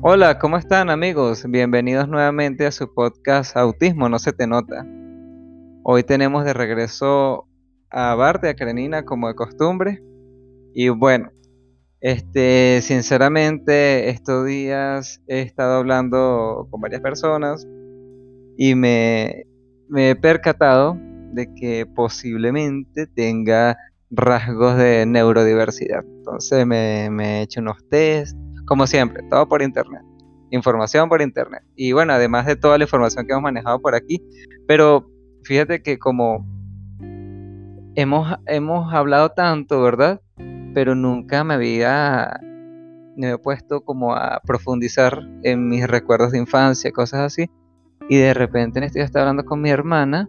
Hola, ¿cómo están amigos? Bienvenidos nuevamente a su podcast Autismo No se te nota. Hoy tenemos de regreso a Bart y a Karenina como de costumbre. Y bueno, este, sinceramente estos días he estado hablando con varias personas y me, me he percatado de que posiblemente tenga rasgos de neurodiversidad. Entonces me, he hecho unos test, como siempre, todo por internet. Información por internet. Y bueno, además de toda la información que hemos manejado por aquí. Pero fíjate que como hemos, hemos hablado tanto, ¿verdad? Pero nunca me había, me he puesto como a profundizar en mis recuerdos de infancia, cosas así. Y de repente en este estoy hablando con mi hermana,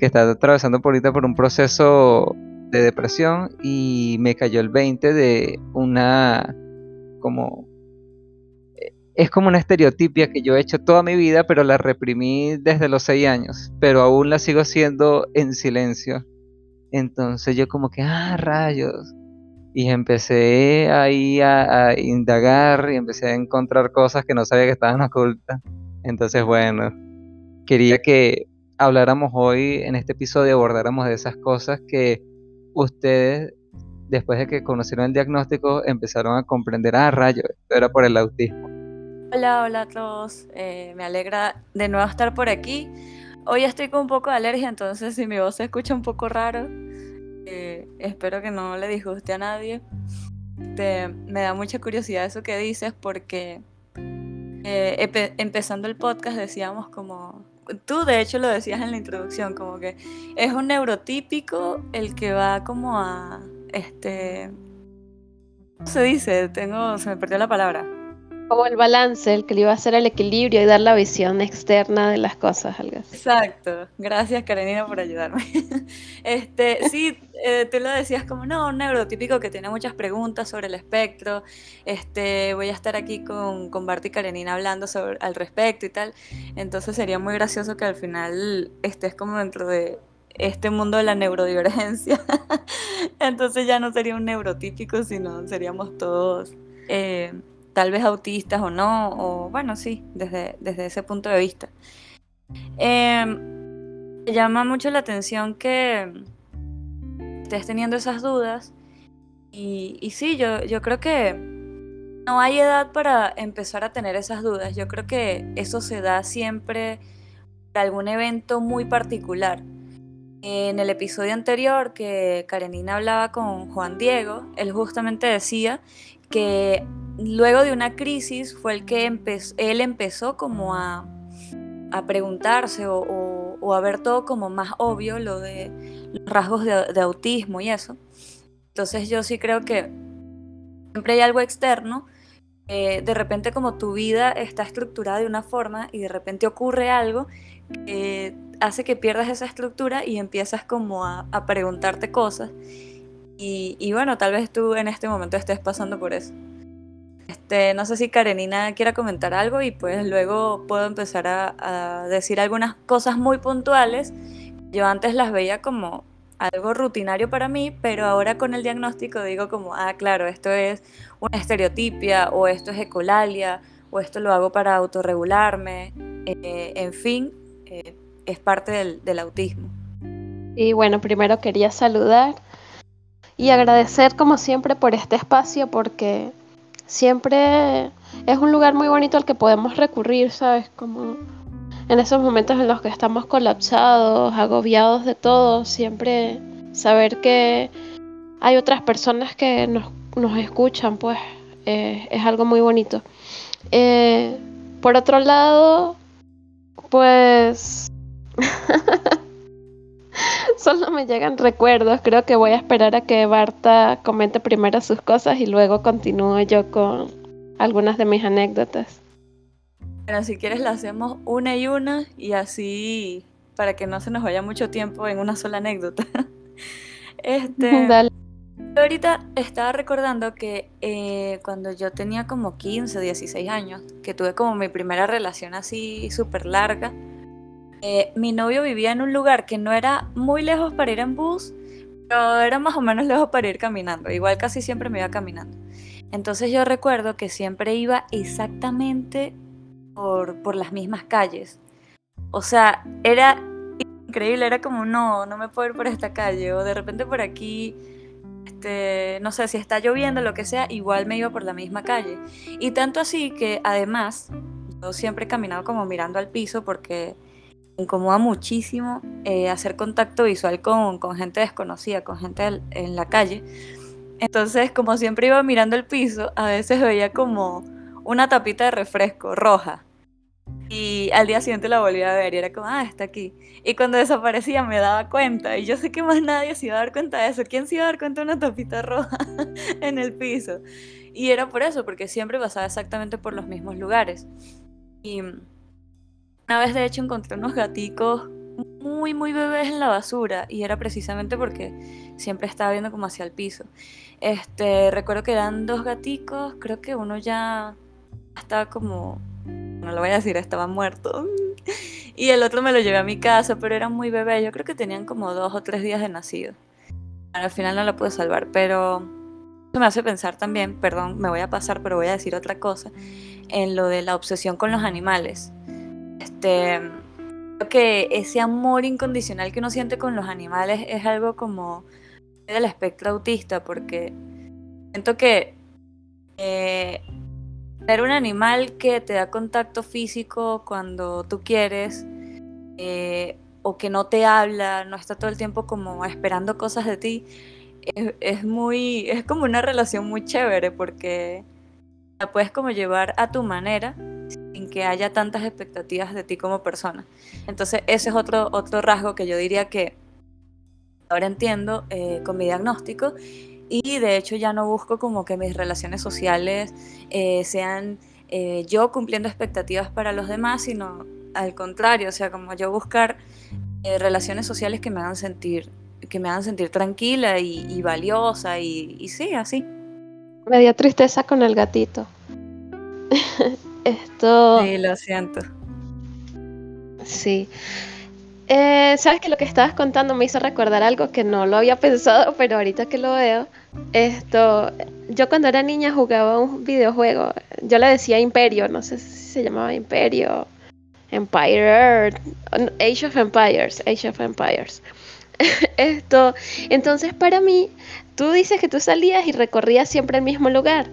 que está atravesando por ahorita por un proceso de depresión y me cayó el 20 de una como es como una estereotipia que yo he hecho toda mi vida, pero la reprimí desde los 6 años, pero aún la sigo haciendo en silencio. Entonces yo como que, ah, rayos. Y empecé ahí a, a indagar y empecé a encontrar cosas que no sabía que estaban ocultas. Entonces, bueno, quería que habláramos hoy en este episodio, abordáramos de esas cosas que ustedes, después de que conocieron el diagnóstico, empezaron a comprender, ah, rayo, esto era por el autismo. Hola, hola a todos. Eh, me alegra de nuevo estar por aquí. Hoy estoy con un poco de alergia, entonces si mi voz se escucha un poco raro, eh, espero que no le disguste a nadie. me da mucha curiosidad eso que dices porque eh, empezando el podcast decíamos como tú de hecho lo decías en la introducción, como que es un neurotípico el que va como a, este, ¿cómo se dice? Tengo, se me perdió la palabra. Como el balance, el que le iba a hacer el equilibrio y dar la visión externa de las cosas, algo así. Exacto. Gracias, Karenina, por ayudarme. este, sí, eh, tú lo decías como, no, un neurotípico que tiene muchas preguntas sobre el espectro. Este, voy a estar aquí con, con Bart y Karenina hablando sobre, al respecto y tal. Entonces sería muy gracioso que al final estés como dentro de este mundo de la neurodivergencia. Entonces ya no sería un neurotípico, sino seríamos todos... Eh, tal vez autistas o no, o bueno, sí, desde, desde ese punto de vista. Me llama mucho la atención que estés teniendo esas dudas y, y sí, yo, yo creo que no hay edad para empezar a tener esas dudas. Yo creo que eso se da siempre por algún evento muy particular. En el episodio anterior que Karenina hablaba con Juan Diego, él justamente decía que luego de una crisis fue el que él empezó como a, preguntarse o, a ver todo como más obvio, lo de los rasgos de, autismo y eso. Entonces yo sí creo que siempre hay algo externo. de repente como tu vida está estructurada de una forma y de repente ocurre algo que hace que pierdas esa estructura y empiezas como a, preguntarte cosas. Y, y bueno, tal vez tú en este momento estés pasando por eso. Este, no sé si Karenina quiera comentar algo y pues luego puedo empezar a, decir algunas cosas muy puntuales. Yo antes las veía como algo rutinario para mí, pero ahora con el diagnóstico digo como, ah, claro, esto es una estereotipia o esto es ecolalia o esto lo hago para autorregularme. Eh, en fin, eh, es parte del, autismo. Y bueno, primero quería saludar y agradecer como siempre por este espacio porque siempre es un lugar muy bonito al que podemos recurrir, ¿sabes? Como en esos momentos en los que estamos colapsados, agobiados de todo, siempre saber que hay otras personas que nos, escuchan, pues eh, es algo muy bonito. Eh, por otro lado, pues Solo me llegan recuerdos. Creo que voy a esperar a que Barta comente primero sus cosas y luego continúo yo con algunas de mis anécdotas. Bueno, si quieres la hacemos una y una y así para que no se nos vaya mucho tiempo en una sola anécdota. este, Dale. Ahorita estaba recordando que eh, cuando yo tenía como 15, 16 años, que tuve como mi primera relación así súper larga, eh, mi novio vivía en un lugar que no era muy lejos para ir en bus, Pero era más o menos lejos para ir caminando. Igual casi siempre me iba caminando. Entonces yo recuerdo que siempre iba exactamente por, por las mismas calles. O sea, era increíble, era como, no, no me puedo ir por esta calle, o de repente por aquí, este, no sé, si está lloviendo, lo que sea, igual me iba por la misma calle. Y tanto así que además, yo siempre he caminado como mirando al piso porque me incomoda muchísimo eh, hacer contacto visual con, con, gente desconocida, con gente en la calle. Entonces, como siempre iba mirando el piso, a veces veía como una tapita de refresco roja. Y al día siguiente la volví a ver y era como, ah, está aquí. Y cuando desaparecía me daba cuenta. Y yo sé que más nadie se iba a dar cuenta de eso. ¿Quién se iba a dar cuenta de una tapita roja en el piso? Y era por eso, porque siempre pasaba exactamente por los mismos lugares. Y una vez de hecho encontré unos gaticos muy, muy bebés en la basura. Y era precisamente porque siempre estaba viendo como hacia el piso. Este, recuerdo que eran dos gaticos, creo que uno ya estaba como no lo voy a decir, estaba muerto. Y el otro me lo llevé a mi casa, pero era muy bebé. Yo creo que tenían como dos o tres días de nacido. Al final no lo pude salvar, pero eso me hace pensar también, perdón, me voy a pasar, pero voy a decir otra cosa, en lo de la obsesión con los animales. Este, creo que ese amor incondicional que uno siente con los animales es algo como del espectro autista, porque siento que eh, Tener un animal que te da contacto físico cuando tú quieres, eh, o que no te habla, no está todo el tiempo como esperando cosas de ti, es, muy, es como una relación muy chévere porque la puedes como llevar a tu manera sin que haya tantas expectativas de ti como persona. Entonces ese es otro, otro rasgo que yo diría que ahora entiendo eh, con mi diagnóstico y de hecho ya no busco como que mis relaciones sociales eh, sean eh, yo cumpliendo expectativas para los demás, sino al contrario, o sea, como yo buscar eh, relaciones sociales que me hagan sentir, que me hagan sentir tranquila y, valiosa y, y, sí, así. Me dio tristeza con el gatito. Esto. Sí, lo siento. Sí. Eh, Sabes que lo que estabas contando me hizo recordar algo que no lo había pensado, pero ahorita que lo veo, esto, yo cuando era niña jugaba un videojuego, yo le decía Imperio, no sé si se llamaba Imperio, Empire, Age of Empires, Age of Empires. Esto, entonces para mí, tú dices que tú salías y recorrías siempre el mismo lugar,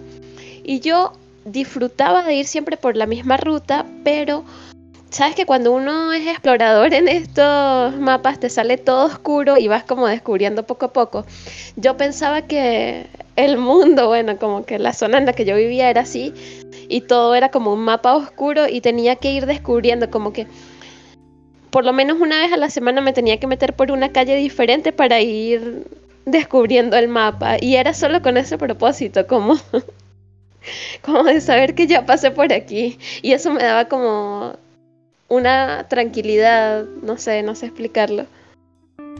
y yo disfrutaba de ir siempre por la misma ruta, pero sabes que cuando uno es explorador en estos mapas te sale todo oscuro y vas como descubriendo poco a poco. Yo pensaba que el mundo, bueno, como que la zona en la que yo vivía era así y todo era como un mapa oscuro y tenía que ir descubriendo como que por lo menos una vez a la semana me tenía que meter por una calle diferente para ir descubriendo el mapa y era solo con ese propósito, como como de saber que ya pasé por aquí y eso me daba como una tranquilidad, no sé, no sé explicarlo.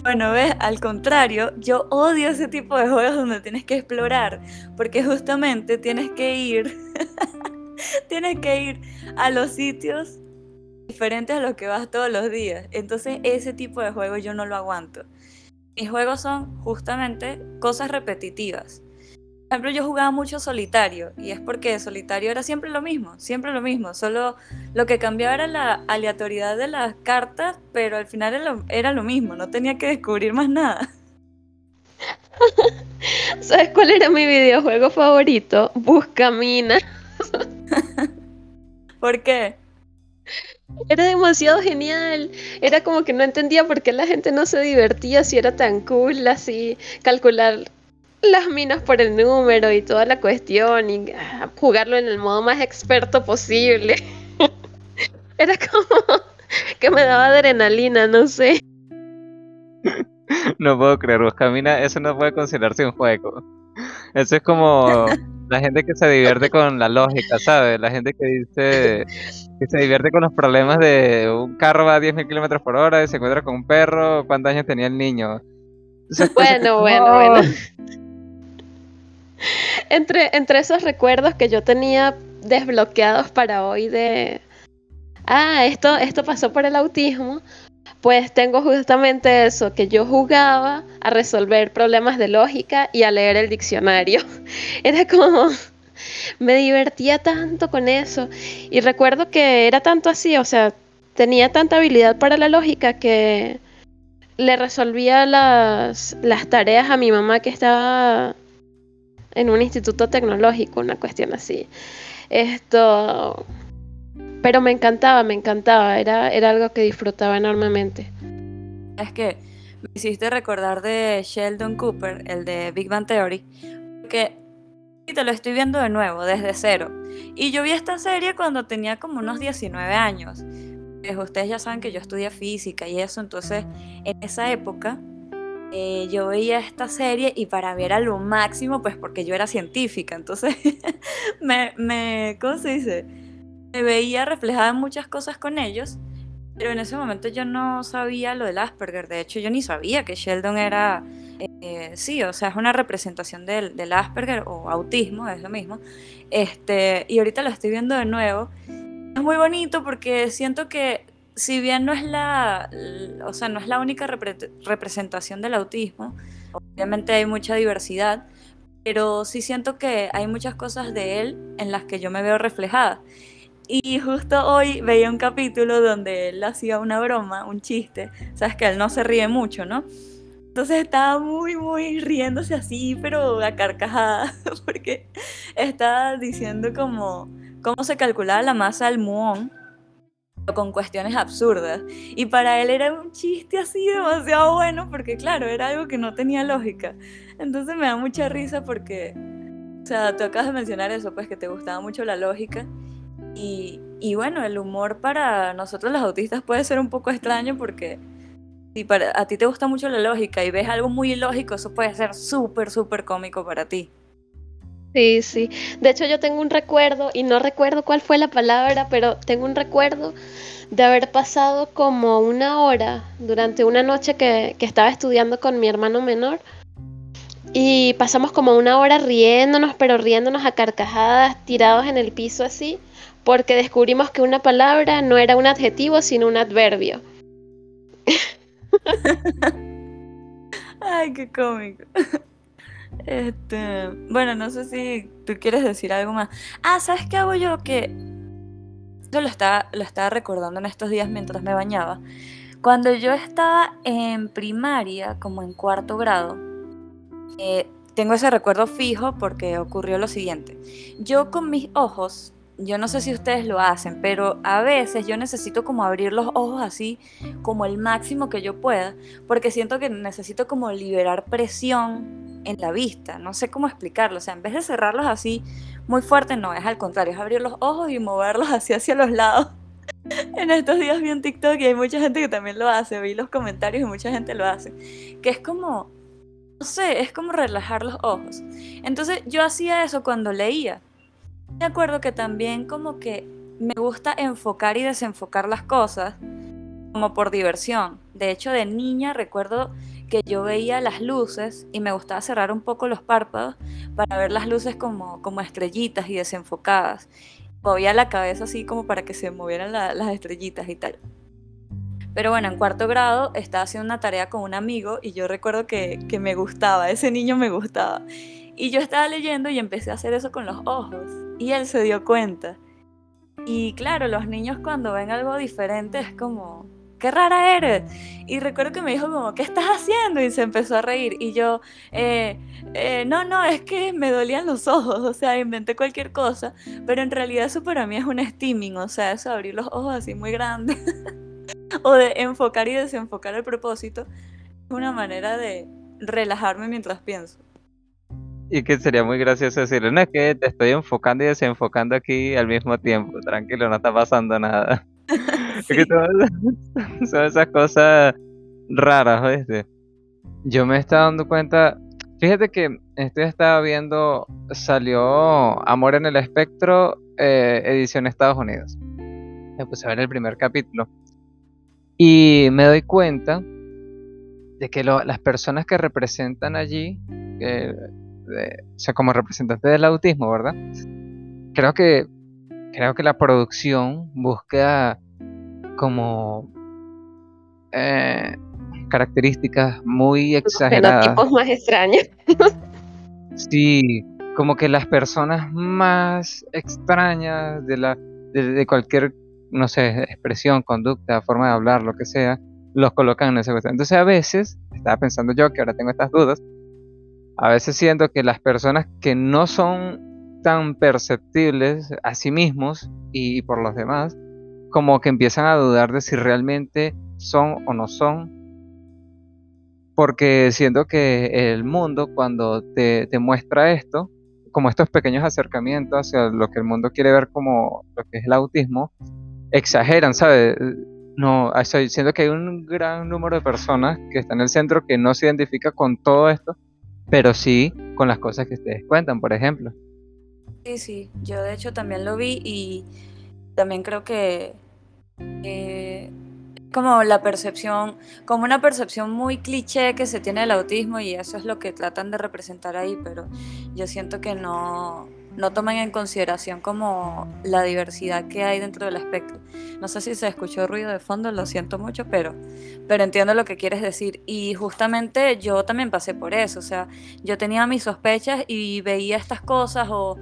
Bueno, ves, al contrario, yo odio ese tipo de juegos donde tienes que explorar, porque justamente tienes que ir, tienes que ir a los sitios diferentes a los que vas todos los días. Entonces ese tipo de juegos yo no lo aguanto. Mis juegos son justamente cosas repetitivas ejemplo, yo jugaba mucho solitario y es porque solitario era siempre lo mismo, siempre lo mismo, solo lo que cambiaba era la aleatoriedad de las cartas, pero al final era lo, mismo, no tenía que descubrir más nada. ¿Sabes cuál era mi videojuego favorito? Buscamina. ¿Por qué? Era demasiado genial. Era como que no entendía por qué la gente no se divertía si era tan cool así calcular las minas por el número y toda la cuestión y ah, jugarlo en el modo más experto posible. Era como que me daba adrenalina, no sé. No puedo creer, Camina, eso no puede considerarse un juego. Eso es como la gente que se divierte con la lógica, ¿sabes? La gente que dice que se divierte con los problemas de un carro va a 10.000 kilómetros por hora y se encuentra con un perro, ¿cuántos años tenía el niño? bueno, bueno, bueno entre, entre esos recuerdos que yo tenía desbloqueados para hoy de, ah, esto, esto pasó por el autismo, Pues tengo justamente eso, que yo jugaba a resolver problemas de lógica y a leer el diccionario. Era como, me divertía tanto con eso. Y recuerdo que era tanto así, o sea, tenía tanta habilidad para la lógica que le resolvía las, las tareas a mi mamá que estaba en un instituto tecnológico, una cuestión así. Esto, pero me encantaba, me encantaba, era, era algo que disfrutaba enormemente. Es que me hiciste recordar de Sheldon Cooper, el de Big Bang Theory, que te lo estoy viendo de nuevo, desde cero. Y yo vi esta serie cuando tenía como unos 19 años. Pues ustedes ya saben que yo estudié física y eso, entonces en esa época eh, yo veía esta serie y para mí era lo máximo, pues porque yo era científica, entonces me, me, ¿cómo se dice? Me veía reflejada en muchas cosas con ellos, pero en ese momento yo no sabía lo del Asperger, de hecho yo ni sabía que Sheldon era, eh, sí, o sea, es una representación del, del, Asperger o autismo, es lo mismo, este, y ahorita lo estoy viendo de nuevo. Es muy bonito porque siento que si bien no es la, o sea, no es la única representación del autismo, obviamente hay mucha diversidad, pero sí siento que hay muchas cosas de él en las que yo me veo reflejada. Y justo hoy veía un capítulo donde él hacía una broma, un chiste, sabes que él no se ríe mucho, ¿no? Entonces estaba muy, muy riéndose así, pero a carcajada, porque estaba diciendo como cómo se calculaba la masa del muón con cuestiones absurdas. Y para él era un chiste así demasiado bueno porque claro, era algo que no tenía lógica. Entonces me da mucha risa porque, o sea, tú acabas de mencionar eso, pues que te gustaba mucho la lógica. Y, y bueno, el humor para nosotros los autistas puede ser un poco extraño porque si para, a ti te gusta mucho la lógica y ves algo muy ilógico, eso puede ser súper, súper cómico para ti. Sí, sí. De hecho, yo tengo un recuerdo, y no recuerdo cuál fue la palabra, pero tengo un recuerdo de haber pasado como una hora durante una noche que, que estaba estudiando con mi hermano menor. Y pasamos como una hora riéndonos, pero riéndonos a carcajadas, tirados en el piso así, porque descubrimos que una palabra no era un adjetivo, sino un adverbio. Ay, qué cómico. Este, bueno, no sé si tú quieres decir algo más. Ah, ¿sabes qué hago yo? Que yo lo estaba, lo estaba recordando en estos días mientras me bañaba. Cuando yo estaba en primaria, como en cuarto grado, eh, tengo ese recuerdo fijo porque ocurrió lo siguiente. Yo con mis ojos yo no sé si ustedes lo hacen, pero a veces yo necesito como abrir los ojos así como el máximo que yo pueda, porque siento que necesito como liberar presión en la vista, no sé cómo explicarlo, o sea, en vez de cerrarlos así muy fuerte, no, es al contrario, es abrir los ojos y moverlos así hacia los lados. en estos días vi en TikTok y hay mucha gente que también lo hace, vi los comentarios y mucha gente lo hace, que es como, no sé, es como relajar los ojos. Entonces yo hacía eso cuando leía me acuerdo que también como que me gusta enfocar y desenfocar las cosas como por diversión. De hecho, de niña recuerdo que yo veía las luces y me gustaba cerrar un poco los párpados para ver las luces como, como estrellitas y desenfocadas. Movía la cabeza así como para que se movieran las estrellitas y tal. Pero bueno, en cuarto grado estaba haciendo una tarea con un amigo y yo recuerdo que, que me gustaba, ese niño me gustaba. Y yo estaba leyendo y empecé a hacer eso con los ojos. Y él se dio cuenta. Y claro, los niños cuando ven algo diferente es como, qué rara eres. Y recuerdo que me dijo como, ¿qué estás haciendo? Y se empezó a reír. Y yo, eh, eh, no, no, es que me dolían los ojos. O sea, inventé cualquier cosa. Pero en realidad eso para mí es un steaming. O sea, eso abrir los ojos así muy grandes. o de enfocar y desenfocar el propósito. Es una manera de relajarme mientras pienso. Y que sería muy gracioso decirle, no es que te estoy enfocando y desenfocando aquí al mismo tiempo, tranquilo, no está pasando nada. son esas cosas raras, ¿oíste? Yo me estaba dando cuenta, fíjate que estoy estaba viendo, salió Amor en el Espectro, eh, edición Estados Unidos. Me puse a ver el primer capítulo. Y me doy cuenta de que las personas que representan allí, o sea, como representante del autismo, ¿verdad? Creo que, creo que la producción busca como eh, características muy exageradas. Fenotipos más extraños. Sí, como que las personas más extrañas de la de, de cualquier, no sé, expresión, conducta, forma de hablar, lo que sea, los colocan en esa cuestión. Entonces a veces, estaba pensando yo que ahora tengo estas dudas, a veces siento que las personas que no son tan perceptibles a sí mismos y por los demás, como que empiezan a dudar de si realmente son o no son. Porque siento que el mundo cuando te, te muestra esto, como estos pequeños acercamientos hacia lo que el mundo quiere ver como lo que es el autismo, exageran, ¿sabes? No, estoy siento que hay un gran número de personas que están en el centro que no se identifica con todo esto, pero sí con las cosas que ustedes cuentan, por ejemplo. Sí, sí, yo de hecho también lo vi y también creo que eh, como la percepción, como una percepción muy cliché que se tiene del autismo y eso es lo que tratan de representar ahí, pero yo siento que no, no toman en consideración como la diversidad que hay dentro del espectro. No sé si se escuchó ruido de fondo, lo siento mucho, pero, pero entiendo lo que quieres decir. Y justamente yo también pasé por eso, o sea, yo tenía mis sospechas y veía estas cosas o,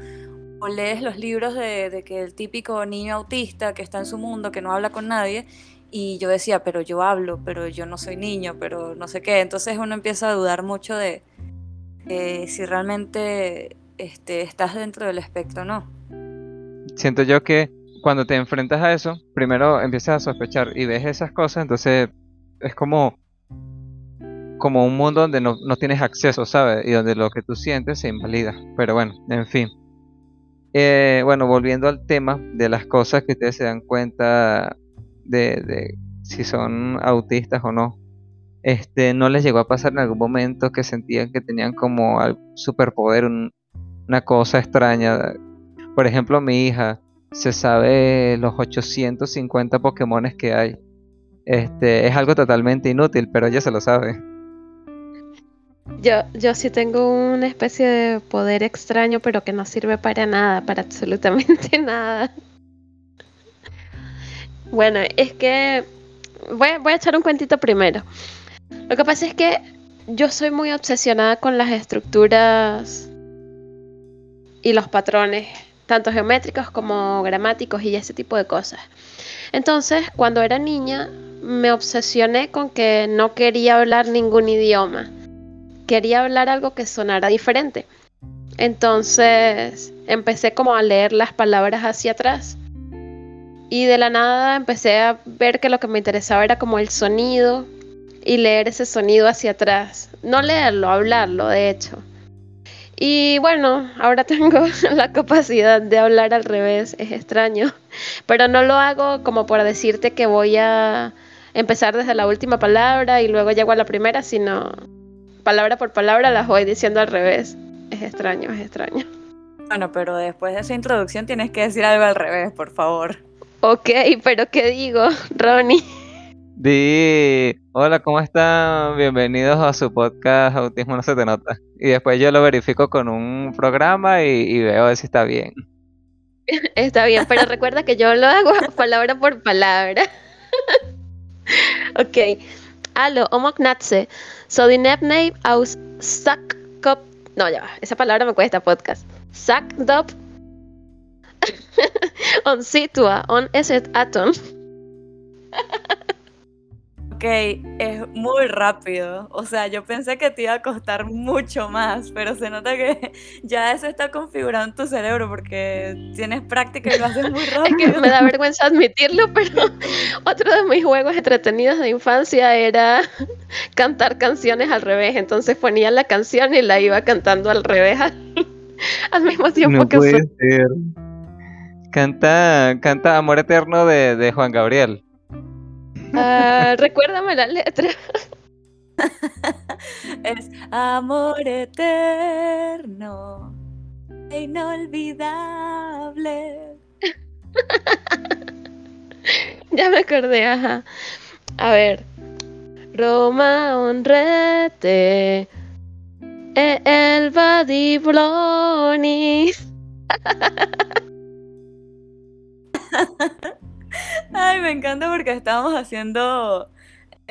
lees los libros de, de que el típico niño autista que está en su mundo, que no habla con nadie, y yo decía, pero yo hablo, pero yo no soy niño, pero no sé qué. Entonces uno empieza a dudar mucho de eh, si realmente este, estás dentro del espectro no. Siento yo que cuando te enfrentas a eso, primero empiezas a sospechar y ves esas cosas, entonces es como, como un mundo donde no, no tienes acceso, ¿sabes? Y donde lo que tú sientes se invalida. Pero bueno, en fin. Eh, bueno, volviendo al tema de las cosas que ustedes se dan cuenta de, si son autistas o no. Este, ¿no les llegó a pasar en algún momento que sentían que tenían como superpoder, un- una cosa extraña? Por ejemplo, mi hija se sabe los 850 Pokémones que hay. Este, es algo totalmente inútil, pero ella se lo sabe. Yo, yo sí tengo una especie de poder extraño, pero que no sirve para nada, para absolutamente nada. Bueno, es que voy, voy a echar un cuentito primero. Lo que pasa es que yo soy muy obsesionada con las estructuras y los patrones, tanto geométricos como gramáticos y ese tipo de cosas. Entonces, cuando era niña, me obsesioné con que no quería hablar ningún idioma. Quería hablar algo que sonara diferente. Entonces, empecé como a leer las palabras hacia atrás. Y de la nada empecé a ver que lo que me interesaba era como el sonido y leer ese sonido hacia atrás. No leerlo, hablarlo, de hecho. Y bueno, ahora tengo la capacidad de hablar al revés, es extraño, pero no lo hago como por decirte que voy a empezar desde la última palabra y luego llego a la primera, sino palabra por palabra las voy diciendo al revés. Es extraño, es extraño. Bueno, pero después de esa introducción tienes que decir algo al revés, por favor. Ok, pero ¿qué digo, Ronnie? Di, hola, ¿cómo están? Bienvenidos a su podcast Autismo no se te nota. Y después yo lo verifico con un programa y, y veo si está bien. Está bien, pero recuerda que yo lo hago palabra por palabra. ok. Allo, omoknatse. So the name aus sack cup. No, ya va. Esa palabra me cuesta podcast. Sack up. on situa, on eset atom. Ok, es muy rápido. O sea, yo pensé que te iba a costar mucho más, pero se nota que ya eso está configurado en tu cerebro porque tienes práctica y lo haces muy Es rápido. que me da vergüenza admitirlo, pero otro de mis juegos entretenidos de infancia era cantar canciones al revés. Entonces ponía la canción y la iba cantando al revés al, al mismo tiempo No que puede su- ser. Canta, canta Amor Eterno de, de Juan Gabriel. Ah, recuérdame la letra. Es amor eterno, e inolvidable. Ya me acordé, ajá. A ver. Roma honrete. E elva di Bloni. Ay, me encanta porque estábamos haciendo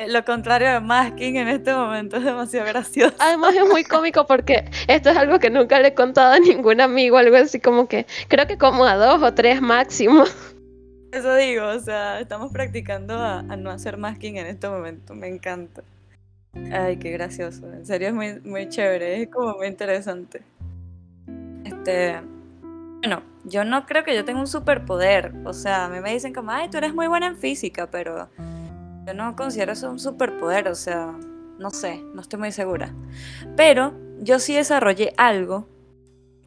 lo contrario de masking en este momento es demasiado gracioso. Además es muy cómico porque esto es algo que nunca le he contado a ningún amigo, algo así como que creo que como a dos o tres máximo. Eso digo, o sea, estamos practicando a, no hacer masking en este momento, me encanta. Ay, qué gracioso, en serio es muy, muy chévere, es como muy interesante. Este, bueno, yo no creo que yo tenga un superpoder, o sea, a mí me dicen como, ay, tú eres muy buena en física, pero yo no considero eso un superpoder, o sea, no sé, no estoy muy segura. Pero yo sí desarrollé algo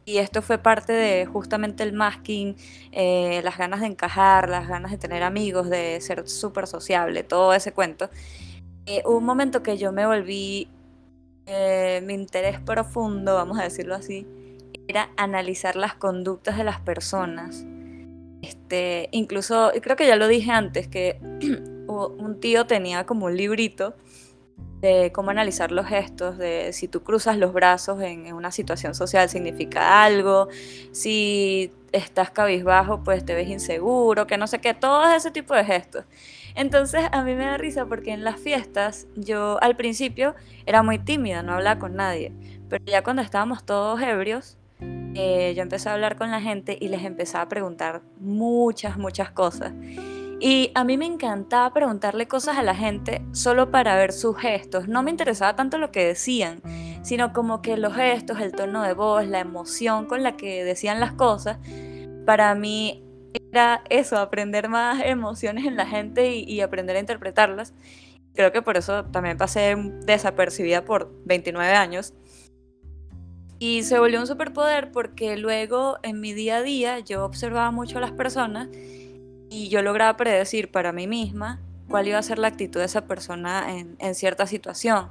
y esto fue parte de justamente el masking, eh, las ganas de encajar, las ganas de tener amigos, de ser súper sociable, todo ese cuento. Eh, hubo un momento que yo me volví, eh, mi interés profundo, vamos a decirlo así, era analizar las conductas de las personas. Este, incluso, creo que ya lo dije antes, que un tío tenía como un librito de cómo analizar los gestos, de si tú cruzas los brazos en, una situación social significa algo, si estás cabizbajo pues te ves inseguro, que no sé qué, todo ese tipo de gestos. Entonces a mí me da risa porque en las fiestas yo al principio era muy tímida, no hablaba con nadie, pero ya cuando estábamos todos ebrios, eh, yo empecé a hablar con la gente y les empezaba a preguntar muchas, muchas cosas. Y a mí me encantaba preguntarle cosas a la gente solo para ver sus gestos. No me interesaba tanto lo que decían, sino como que los gestos, el tono de voz, la emoción con la que decían las cosas. Para mí era eso, aprender más emociones en la gente y, aprender a interpretarlas. Creo que por eso también pasé desapercibida por 29 años. Y se volvió un superpoder porque luego en mi día a día yo observaba mucho a las personas y yo lograba predecir para mí misma cuál iba a ser la actitud de esa persona en, cierta situación.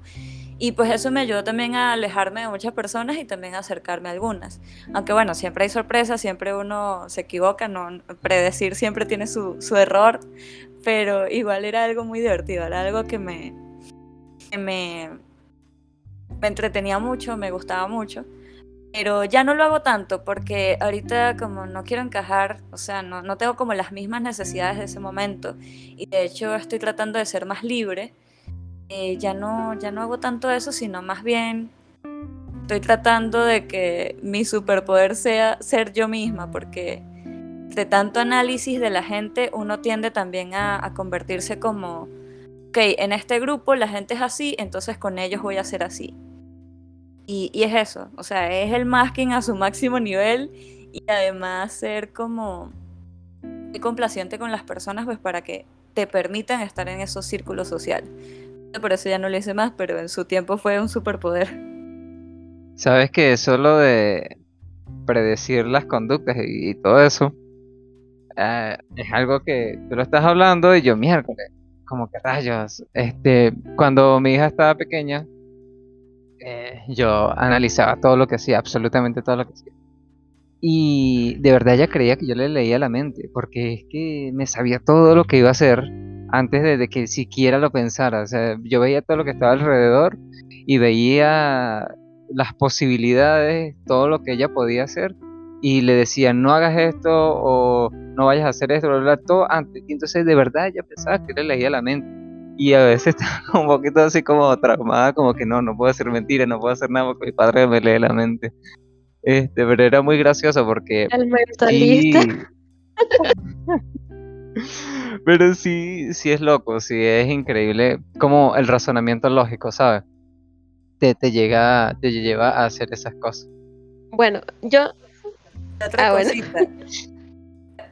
Y pues eso me ayudó también a alejarme de muchas personas y también a acercarme a algunas. Aunque bueno, siempre hay sorpresas, siempre uno se equivoca, no predecir siempre tiene su, su error, pero igual era algo muy divertido, era algo que me, que me, me entretenía mucho, me gustaba mucho pero ya no lo hago tanto porque ahorita como no quiero encajar, o sea, no, no, tengo como las mismas necesidades de ese momento. Y de hecho estoy tratando de ser más libre, eh, ya, no, ya no hago tanto eso, sino más bien estoy tratando de que mi superpoder sea ser yo misma porque de tanto análisis de la gente uno tiende también a, a convertirse como, ok, en este grupo la gente es así, entonces con ellos voy a ser así y, es eso, o sea, es el masking a su máximo nivel y además ser como complaciente con las personas, pues para que te permitan estar en esos círculos sociales. Por eso ya no lo hice más, pero en su tiempo fue un superpoder. Sabes que solo de predecir las conductas y, todo eso eh, es algo que tú lo estás hablando y yo miércoles, como que rayos. Este, cuando mi hija estaba pequeña, eh, yo analizaba todo lo que hacía, absolutamente todo lo que hacía. Y de verdad ella creía que yo le leía la mente, porque es que me sabía todo lo que iba a hacer antes de, que siquiera lo pensara. O sea, yo veía todo lo que estaba alrededor y veía las posibilidades, todo lo que ella podía hacer y le decía no hagas esto o no vayas a hacer esto, todo antes. Y entonces de verdad ella pensaba que le leía la mente y a veces está un poquito así como traumada, como que no, no puedo hacer mentira, no puedo hacer nada porque mi padre me lee la mente. Este, pero era muy gracioso porque... El mentalista. pero sí, sí es loco, sí es increíble como el razonamiento lógico, ¿sabes? Te, te llega, te lleva a hacer esas cosas. Bueno, yo... Otra ah, cosita.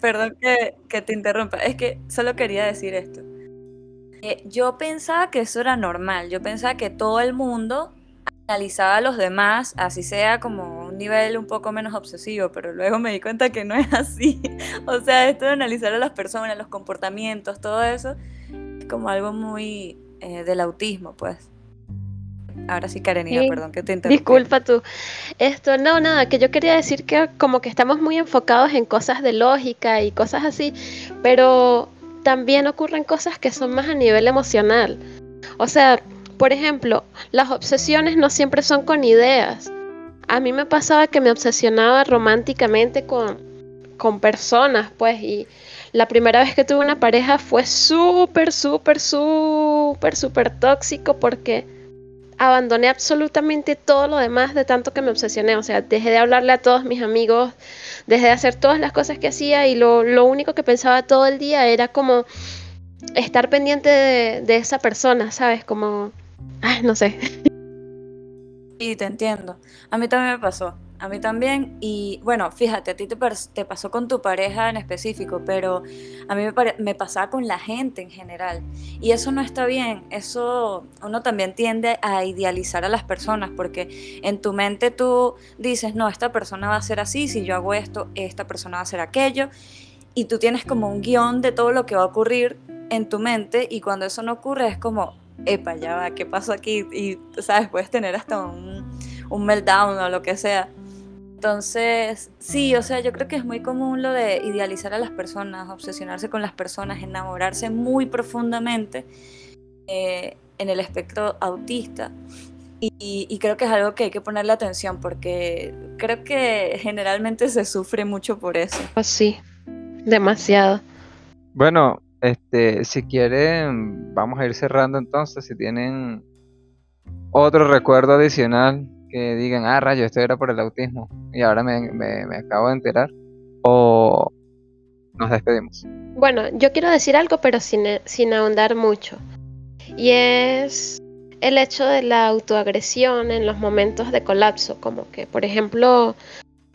Perdón que, que te interrumpa, es que solo quería decir esto eh, yo pensaba que eso era normal, yo pensaba que todo el mundo analizaba a los demás, así sea como un nivel un poco menos obsesivo, pero luego me di cuenta que no es así. o sea, esto de analizar a las personas, los comportamientos, todo eso, es como algo muy eh, del autismo, pues. Ahora sí, Karenina, perdón que te interrumpí. Disculpa tú. Esto, no, nada, que yo quería decir que como que estamos muy enfocados en cosas de lógica y cosas así, pero también ocurren cosas que son más a nivel emocional. O sea, por ejemplo, las obsesiones no siempre son con ideas. A mí me pasaba que me obsesionaba románticamente con, con personas, pues, y la primera vez que tuve una pareja fue súper, súper, súper súper, súper tóxico porque abandoné absolutamente todo lo demás de tanto que me obsesioné. O sea, dejé de hablarle a todos mis amigos, dejé de hacer todas las cosas que hacía y lo, único que pensaba todo el día era como estar pendiente de, esa persona, ¿sabes? Como, ay, no sé. Sí, te entiendo. A mí también me pasó. A mí también. Y bueno, fíjate, a ti te, te pasó con tu pareja en específico, pero a mí me, me, pasaba con la gente en general. Y eso no está bien. Eso uno también tiende a idealizar a las personas porque en tu mente tú dices, no, esta persona va a ser así, si yo hago esto, esta persona va a ser aquello. Y tú tienes como un guion de todo lo que va a ocurrir en tu mente y cuando eso no ocurre es como, epa, ya va, ¿qué pasó aquí? Y, ¿sabes? Puedes tener hasta un, un meltdown o lo que sea. Entonces, sí, o sea, yo creo que es muy común lo de idealizar a las personas, obsesionarse con las personas, enamorarse muy profundamente eh, en el espectro autista. Y, y, creo que es algo que hay que ponerle atención porque creo que generalmente se sufre mucho por eso. Pues sí, demasiado. Bueno, este, si quieren, vamos a ir cerrando entonces. Si tienen otro recuerdo adicional que digan, ah, rayo, esto era por el autismo y ahora me, me, acabo de enterar, o nos despedimos. Bueno, yo quiero decir algo, pero sin, sin ahondar mucho. Y es el hecho de la autoagresión en los momentos de colapso, como que, por ejemplo,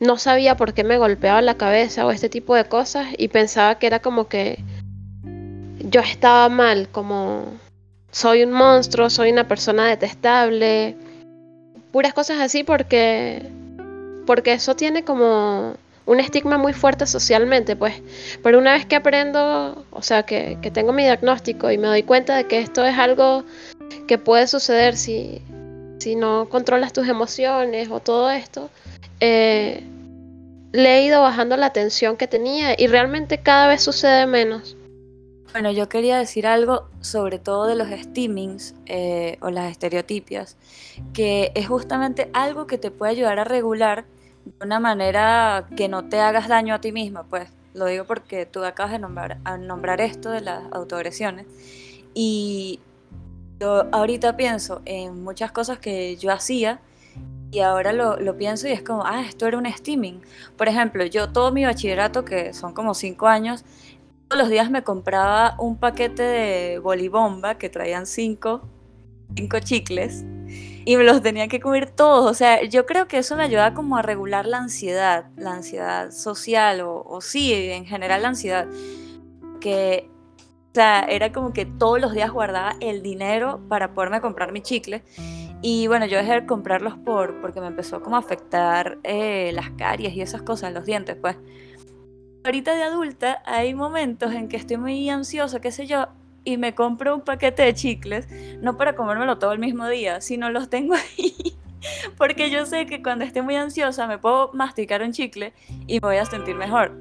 no sabía por qué me golpeaba la cabeza o este tipo de cosas y pensaba que era como que yo estaba mal, como soy un monstruo, soy una persona detestable, puras cosas así porque porque eso tiene como un estigma muy fuerte socialmente, pues. Pero una vez que aprendo, o sea, que, tengo mi diagnóstico y me doy cuenta de que esto es algo que puede suceder si, si no controlas tus emociones o todo esto, eh, le he ido bajando la tensión que tenía y realmente cada vez sucede menos. Bueno, yo quería decir algo sobre todo de los steamings eh, o las estereotipias, que es justamente algo que te puede ayudar a regular de una manera que no te hagas daño a ti misma, pues lo digo porque tú acabas de nombrar, esto de las autoagresiones y yo ahorita pienso en muchas cosas que yo hacía y ahora lo, lo, pienso y es como, ah, esto era un steaming. Por ejemplo, yo todo mi bachillerato, que son como cinco años, todos los días me compraba un paquete de bolibomba que traían cinco, cinco chicles y me los tenía que comer todos. O sea, yo creo que eso me ayudaba como a regular la ansiedad, la ansiedad social o, o sí, en general la ansiedad. Que, o sea, era como que todos los días guardaba el dinero para poderme comprar mi chicle. Y bueno, yo dejé de comprarlos por, porque me empezó como a afectar eh, las caries y esas cosas, los dientes, pues ahorita de adulta hay momentos en que estoy muy ansiosa, qué sé yo, y me compro un paquete de chicles, no para comérmelo todo el mismo día, sino los tengo ahí. Porque yo sé que cuando esté muy ansiosa me puedo masticar un chicle y me voy a sentir mejor.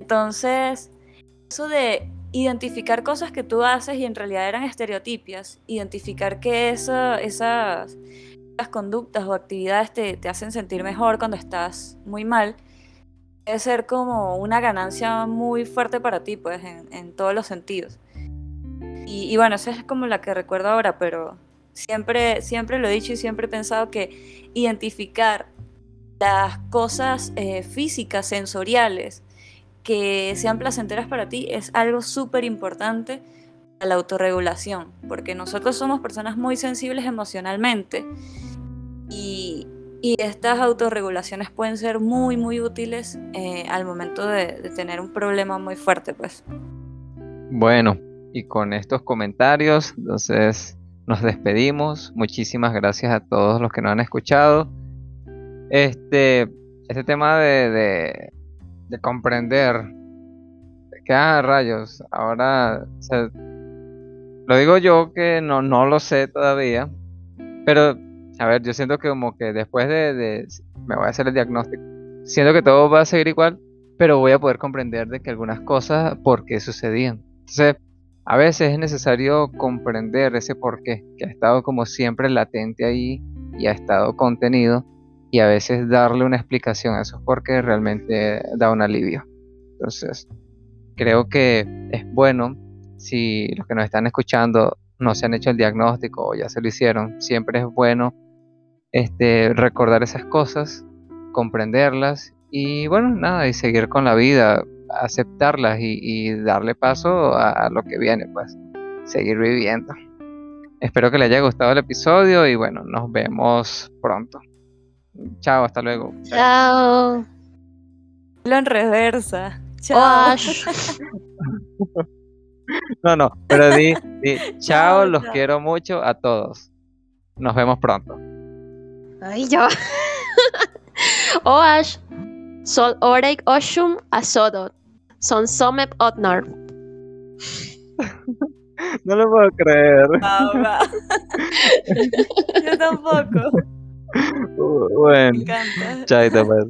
Entonces, eso de identificar cosas que tú haces y en realidad eran estereotipias, identificar que eso, esas, conductas o actividades te, te hacen sentir mejor cuando estás muy mal, debe ser como una ganancia muy fuerte para ti, pues, en, todos los sentidos. Y, bueno, esa es como la que recuerdo ahora, pero siempre, siempre lo he dicho y siempre he pensado que identificar las cosas eh, físicas, sensoriales, que sean placenteras para ti, es algo súper importante a la autorregulación, porque nosotros somos personas muy sensibles emocionalmente y, y estas autorregulaciones pueden ser muy, muy útiles eh, al momento de, tener un problema muy fuerte, pues. Bueno, y con estos comentarios, entonces nos despedimos. Muchísimas gracias a todos los que nos han escuchado. Este, este tema de, de, comprender que, ah, rayos, ahora, lo digo yo que no, no lo sé todavía, pero a ver, yo siento que como que después de, me voy a hacer el diagnóstico, siento que todo va a seguir igual, pero voy a poder comprender de que algunas cosas, por qué sucedían. Entonces, a veces es necesario comprender ese por qué, que ha estado como siempre latente ahí y ha estado contenido, y a veces darle una explicación a eso porque realmente da un alivio. Entonces, creo que es bueno si los que nos están escuchando no se han hecho el diagnóstico o ya se lo hicieron, siempre es bueno este, recordar esas cosas, comprenderlas y bueno, nada, y seguir con la vida, aceptarlas y, darle paso a, lo que viene, pues seguir viviendo. Espero que le haya gustado el episodio y bueno, nos vemos pronto. Chao, hasta luego. Chao. Lo en reversa. Chao. no, no, pero di, chao, los quiero mucho a todos. Nos vemos pronto. Ay, ya. Oash. Sol orek oshum asodot. Son somep otnar. No lo puedo creer. Yo tampoco. Bueno. Me encanta. Chaito, pues.